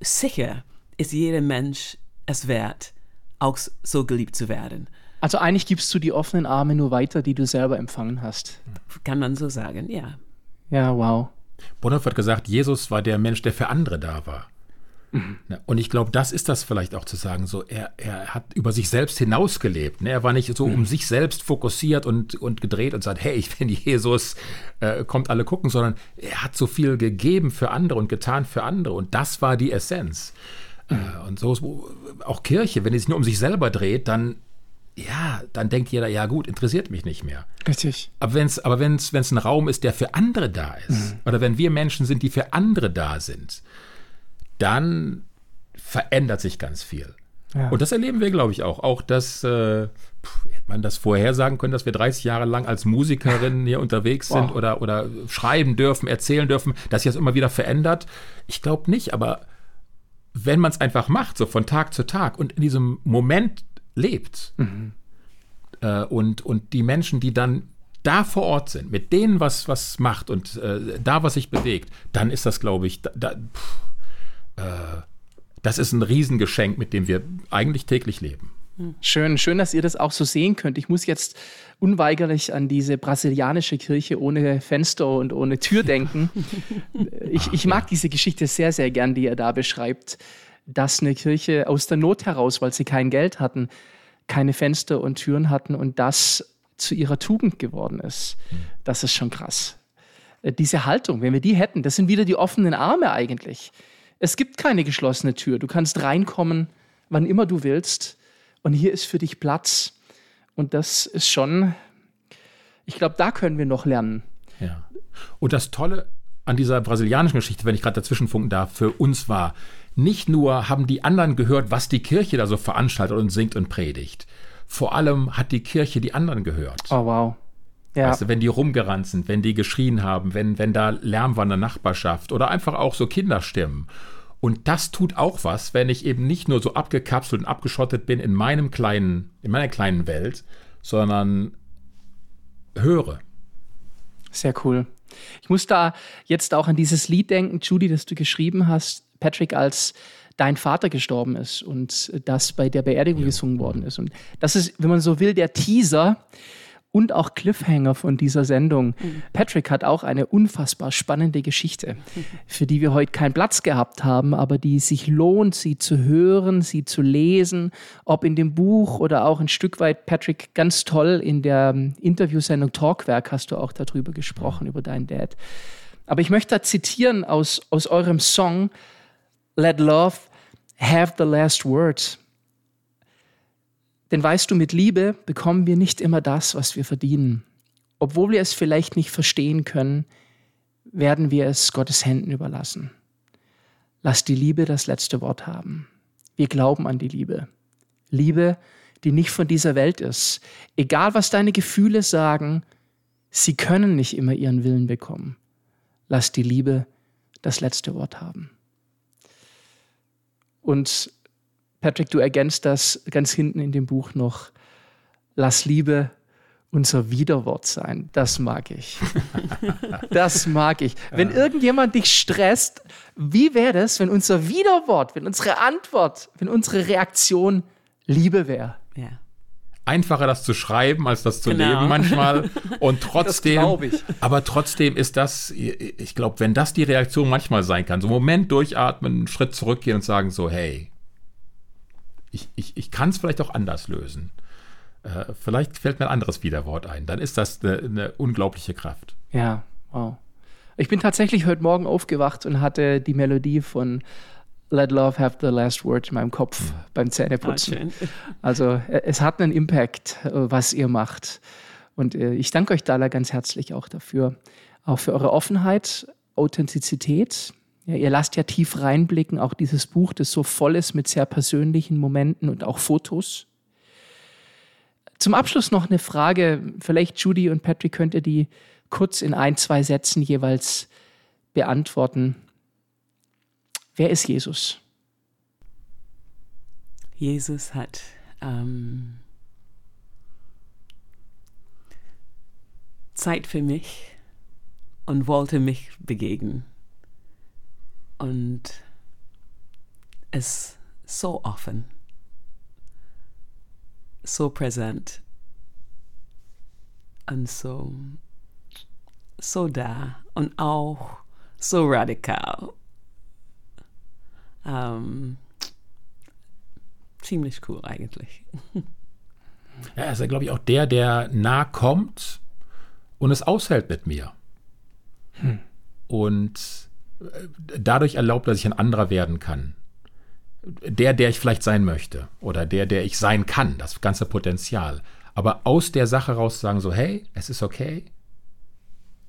sicher ist jeder Mensch es wert, auch so geliebt zu werden. Also eigentlich gibst du die offenen Arme nur weiter, die du selber empfangen hast. Kann man so sagen, ja. Ja, wow. Bonhoeffer hat gesagt, Jesus war der Mensch, der für andere da war. Mhm. Und ich glaube, das ist das vielleicht auch zu sagen. So, er, er hat über sich selbst hinausgelebt. Ne? Er war nicht so mhm. um sich selbst fokussiert und, und gedreht und sagt, hey, ich bin <laughs> Jesus, äh, kommt alle gucken, sondern er hat so viel gegeben für andere und getan für andere. Und das war die Essenz. Mhm. Äh, und so ist auch Kirche, wenn sie sich nur um sich selber dreht, dann ja, dann denkt jeder, ja gut, interessiert mich nicht mehr. Richtig. Aber wenn es aber wenn's, wenn's ein Raum ist, der für andere da ist, mhm. oder wenn wir Menschen sind, die für andere da sind, dann verändert sich ganz viel. Ja. Und das erleben wir, glaube ich, auch. Auch das, äh, pff, hätte man das vorhersagen können, dass wir 30 Jahre lang als Musikerinnen hier unterwegs sind oder, oder schreiben dürfen, erzählen dürfen, dass sich das immer wieder verändert. Ich glaube nicht, aber wenn man es einfach macht, so von Tag zu Tag und in diesem Moment lebt. Mhm. Äh, und, und die Menschen, die dann da vor Ort sind, mit denen was, was macht und äh, da was sich bewegt, dann ist das, glaube ich, da, da, pff, äh, das ist ein Riesengeschenk, mit dem wir eigentlich täglich leben. Schön, schön, dass ihr das auch so sehen könnt. Ich muss jetzt unweigerlich an diese brasilianische Kirche ohne Fenster und ohne Tür <laughs> denken. Ich, ich mag diese Geschichte sehr, sehr gern, die ihr da beschreibt dass eine Kirche aus der Not heraus, weil sie kein Geld hatten, keine Fenster und Türen hatten und das zu ihrer Tugend geworden ist. Das ist schon krass. Äh, diese Haltung, wenn wir die hätten, das sind wieder die offenen Arme eigentlich. Es gibt keine geschlossene Tür. Du kannst reinkommen, wann immer du willst. Und hier ist für dich Platz. Und das ist schon, ich glaube, da können wir noch lernen. Ja. Und das Tolle an dieser brasilianischen Geschichte, wenn ich gerade dazwischen funken darf, für uns war, nicht nur haben die anderen gehört, was die Kirche da so veranstaltet und singt und predigt. Vor allem hat die Kirche die anderen gehört. Oh, wow. Ja. Weißt du, wenn die rumgerannt sind, wenn die geschrien haben, wenn, wenn da Lärm war in der Nachbarschaft oder einfach auch so Kinderstimmen. Und das tut auch was, wenn ich eben nicht nur so abgekapselt und abgeschottet bin in meinem kleinen, in meiner kleinen Welt, sondern höre. Sehr cool. Ich muss da jetzt auch an dieses Lied denken, Judy, das du geschrieben hast, Patrick, als dein Vater gestorben ist und das bei der Beerdigung ja. gesungen worden ist. Und das ist, wenn man so will, der Teaser und auch Cliffhanger von dieser Sendung. Mhm. Patrick hat auch eine unfassbar spannende Geschichte, <laughs> für die wir heute keinen Platz gehabt haben, aber die sich lohnt, sie zu hören, sie zu lesen, ob in dem Buch oder auch ein Stück weit, Patrick, ganz toll in der Interviewsendung Talkwerk hast du auch darüber gesprochen, über deinen Dad. Aber ich möchte da zitieren aus, aus eurem Song, Let love have the last word. Denn weißt du, mit Liebe bekommen wir nicht immer das, was wir verdienen. Obwohl wir es vielleicht nicht verstehen können, werden wir es Gottes Händen überlassen. Lass die Liebe das letzte Wort haben. Wir glauben an die Liebe. Liebe, die nicht von dieser Welt ist. Egal, was deine Gefühle sagen, sie können nicht immer ihren Willen bekommen. Lass die Liebe das letzte Wort haben. Und Patrick, du ergänzt das ganz hinten in dem Buch noch. Lass Liebe unser Widerwort sein. Das mag ich. <laughs> das mag ich. Wenn irgendjemand dich stresst, wie wäre das, wenn unser Widerwort, wenn unsere Antwort, wenn unsere Reaktion Liebe wäre? Ja. Einfacher das zu schreiben, als das zu Genau. leben manchmal. Und <laughs> trotzdem, aber trotzdem ist das, ich glaube, wenn das die Reaktion manchmal sein kann, so einen Moment durchatmen, einen Schritt zurückgehen und sagen so, hey, ich, ich, ich kann es vielleicht auch anders lösen. Äh, vielleicht fällt mir ein anderes Widerwort ein. Dann ist das eine, eine unglaubliche Kraft. Ja, wow. Ich bin tatsächlich heute Morgen aufgewacht und hatte die Melodie von Let Love Have the Last Word in meinem Kopf beim Ah, Zähneputzen. schön. <laughs> Also äh, es hat einen Impact, äh, was ihr macht. Und äh, ich danke euch da ganz herzlich auch dafür. Auch für eure Offenheit, Authentizität. Ja, ihr lasst ja tief reinblicken, auch dieses Buch, das so voll ist mit sehr persönlichen Momenten und auch Fotos. Zum Abschluss noch eine Frage. Vielleicht Judy und Patrick könnt ihr die kurz in ein, zwei Sätzen jeweils beantworten. Wer ist Jesus? Jesus hat ähm, Zeit für mich und wollte mich begegnen. Und ist so offen, so präsent und so, so da und auch so radikal. Ähm, ziemlich cool eigentlich. <laughs> Ja, er ist ja, glaube ich, auch der, der nah kommt und es aushält mit mir. Und äh, dadurch erlaubt, dass ich ein anderer werden kann. Der, der ich vielleicht sein möchte. Oder der, der ich sein kann, das ganze Potenzial. Aber aus der Sache raus sagen so, hey, es ist okay.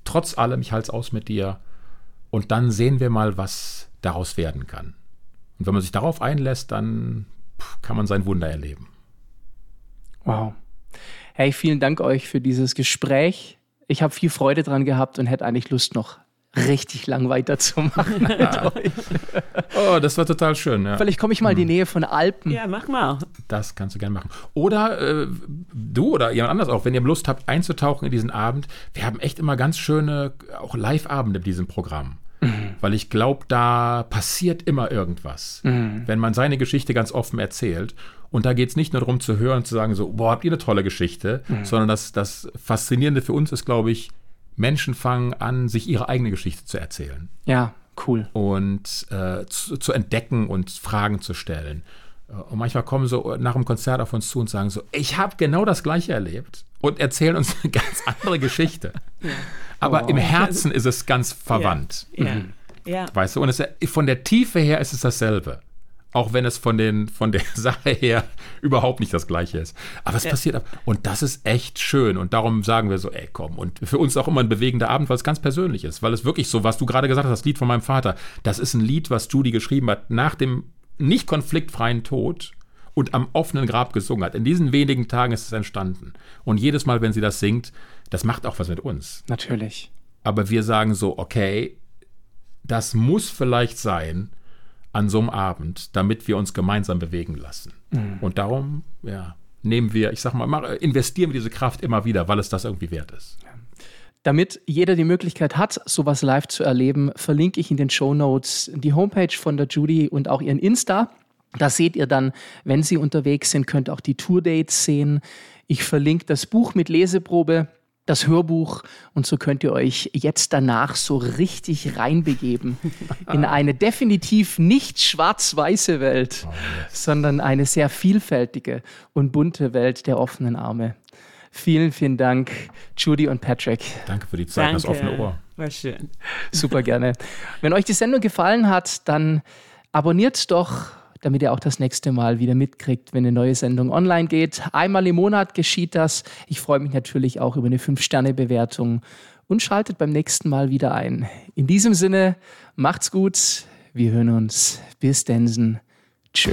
Trotz allem, ich halte es aus mit dir. Und dann sehen wir mal, was daraus werden kann. Und wenn man sich darauf einlässt, dann kann man sein Wunder erleben. Wow. Hey, vielen Dank euch für dieses Gespräch. Ich habe viel Freude dran gehabt und hätte eigentlich Lust, noch richtig lang weiterzumachen. <laughs> mit euch. Oh, das war total schön. Ja. Vielleicht komme ich mal in die Nähe von Alpen. Ja, mach mal. Das kannst du gerne machen. Oder äh, du oder jemand anders auch, wenn ihr Lust habt, einzutauchen in diesen Abend. Wir haben echt immer ganz schöne, auch Live-Abende mit diesem Programm. Weil ich glaube, da passiert immer irgendwas. Wenn man seine Geschichte ganz offen erzählt. Und da geht es nicht nur darum zu hören und zu sagen, so, boah, habt ihr eine tolle Geschichte, sondern das, das Faszinierende für uns ist, glaube ich, Menschen fangen an, sich ihre eigene Geschichte zu erzählen Ja, cool. und äh, zu, zu entdecken und Fragen zu stellen. Äh, Und manchmal kommen so nach dem Konzert auf uns zu und sagen so, ich habe genau das gleiche erlebt und erzählen uns <laughs> eine ganz andere Geschichte. Aber im Herzen ist es ganz verwandt. Ja. ja. Weißt du, und es, von der Tiefe her ist es dasselbe. Auch wenn es von, den, von der <laughs> Sache her überhaupt nicht das Gleiche ist. Aber es passiert ab. Und das ist echt schön. Und darum sagen wir so, ey, komm. Und für uns auch immer ein bewegender Abend, weil es ganz persönlich ist. Weil es wirklich so, was du gerade gesagt hast, das Lied von meinem Vater, das ist ein Lied, was Judy geschrieben hat, nach dem nicht konfliktfreien Tod und am offenen Grab gesungen hat. In diesen wenigen Tagen ist es entstanden. Und jedes Mal, wenn sie das singt, das macht auch was mit uns. Natürlich. Aber wir sagen so, okay, das muss vielleicht sein an so einem Abend, damit wir uns gemeinsam bewegen lassen. Und darum, ja, nehmen wir, ich sag mal, mach- investieren wir diese Kraft immer wieder, weil es das irgendwie wert ist. Damit jeder die Möglichkeit hat, sowas live zu erleben, verlinke ich in den Show Notes die Homepage von der Judy und auch ihren Insta. Da seht ihr dann, wenn sie unterwegs sind, könnt ihr auch die Tourdates sehen. Ich verlinke das Buch mit Leseprobe, das Hörbuch und so könnt ihr euch jetzt danach so richtig reinbegeben <laughs> in eine definitiv nicht schwarz-weiße Welt, sondern eine sehr vielfältige und bunte Welt der offenen Arme. Vielen, vielen Dank, Judy und Patrick. Danke für die Zeit und das offene Ohr. War schön. Super gerne. Wenn euch die Sendung gefallen hat, dann abonniert doch, damit ihr auch das nächste Mal wieder mitkriegt, wenn eine neue Sendung online geht. Einmal im Monat geschieht das. Ich freue mich natürlich auch über eine 5-Sterne-Bewertung und schaltet beim nächsten Mal wieder ein. In diesem Sinne, macht's gut. Wir hören uns. Bis Densen. Tschö.